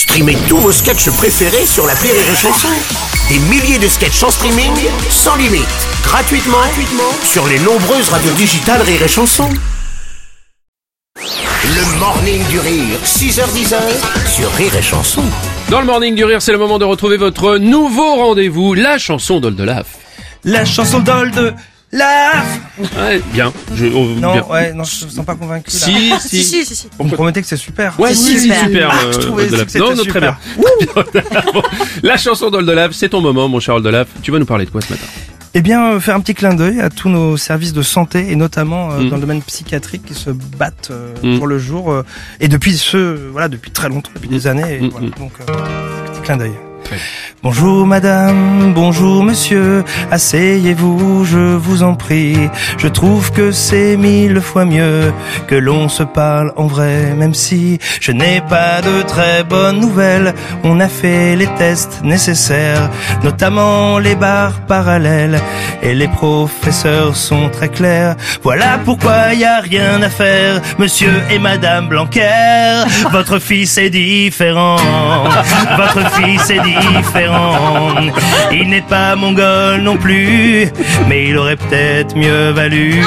Streamez tous vos sketchs préférés sur la Rire et Chanson. Des milliers de sketchs en streaming, sans limite, gratuitement, gratuitement sur les nombreuses radios digitales Rire et Chanson. Le morning du rire, 6h10 sur Rire et Chanson. Dans le Morning du Rire, c'est le moment de retrouver votre nouveau rendez-vous, la chanson d'Oldelaf. La chanson d'Old de la... Ouais, bien. Je, oh, Non, bien. ouais, non, je me sens pas convaincu. là. Si, si. Si, si, si. Vous me promettez que c'est super. Ouais, si, si, super. Ah, euh, je trouvais que c'était non, non, très bien. Bon, la chanson d'Oldelaf, c'est ton moment, mon cher Oldelaf. Tu vas nous parler de quoi ce matin? Eh bien, euh, faire un petit clin d'œil à tous nos services de santé et notamment euh, Mm. dans le domaine psychiatrique qui se battent euh, Mm. pour le jour euh, et depuis ce, voilà, depuis très longtemps, depuis des années. et Mm, voilà, mm. donc, euh, petit clin d'œil. Bonjour madame, bonjour monsieur, asseyez-vous, je vous en prie. Je trouve que c'est mille fois mieux que l'on se parle en vrai, même si je n'ai pas de très bonnes nouvelles. On a fait les tests nécessaires, notamment les barres parallèles, et les professeurs sont très clairs. Voilà pourquoi y a rien à faire, monsieur et madame Blanquer. Votre fils est différent, votre fils est différent. Il n'est pas mongol non plus, mais il aurait peut-être mieux valu.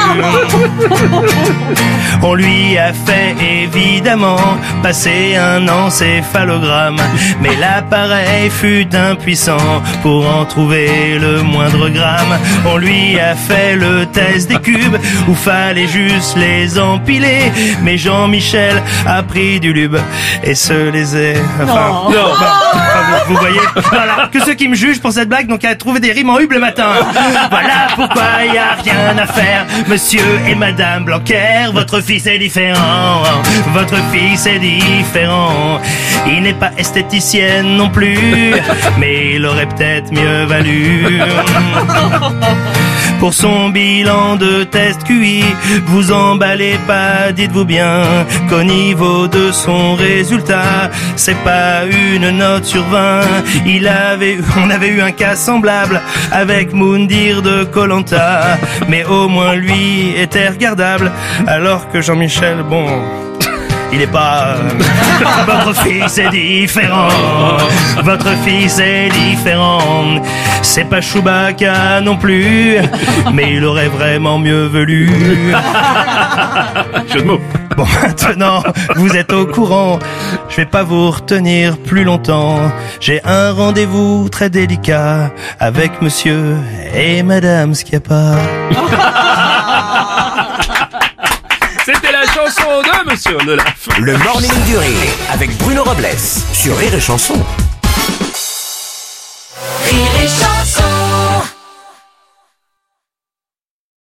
On lui a fait évidemment passer un encéphalogramme, mais l'appareil fut impuissant pour en trouver le moindre gramme. On lui a fait le test des cubes où fallait juste les empiler, mais Jean-Michel a pris du lube et se les est... Enfin, Non. bah, enfin, vous, voyez, voilà, que ceux qui me jugent pour cette blague n'ont qu'à trouver des rimes en hub le matin. Voilà pourquoi y a rien à faire, monsieur et madame Blanquer, votre fils est différent, votre fils est différent. Il n'est pas esthéticienne non plus, mais il aurait peut-être mieux valu. Pour son bilan de test QI, vous emballez pas, dites-vous bien qu'au niveau de son résultat, c'est pas une note sur 20. Il avait, on avait eu un cas semblable avec Moundir de Colanta, mais au moins lui était regardable, alors que Jean-Michel, bon. Il est pas. euh, Votre fils est différent. Votre fils est différent. C'est pas Chewbacca non plus, mais il aurait vraiment mieux valu. Jeu de mots. Bon, maintenant, vous êtes au courant. Je vais pas vous retenir plus longtemps. J'ai un rendez-vous très délicat avec monsieur et madame Schiappa. Le morning du rire avec Bruno Robles sur Rire et Chanson.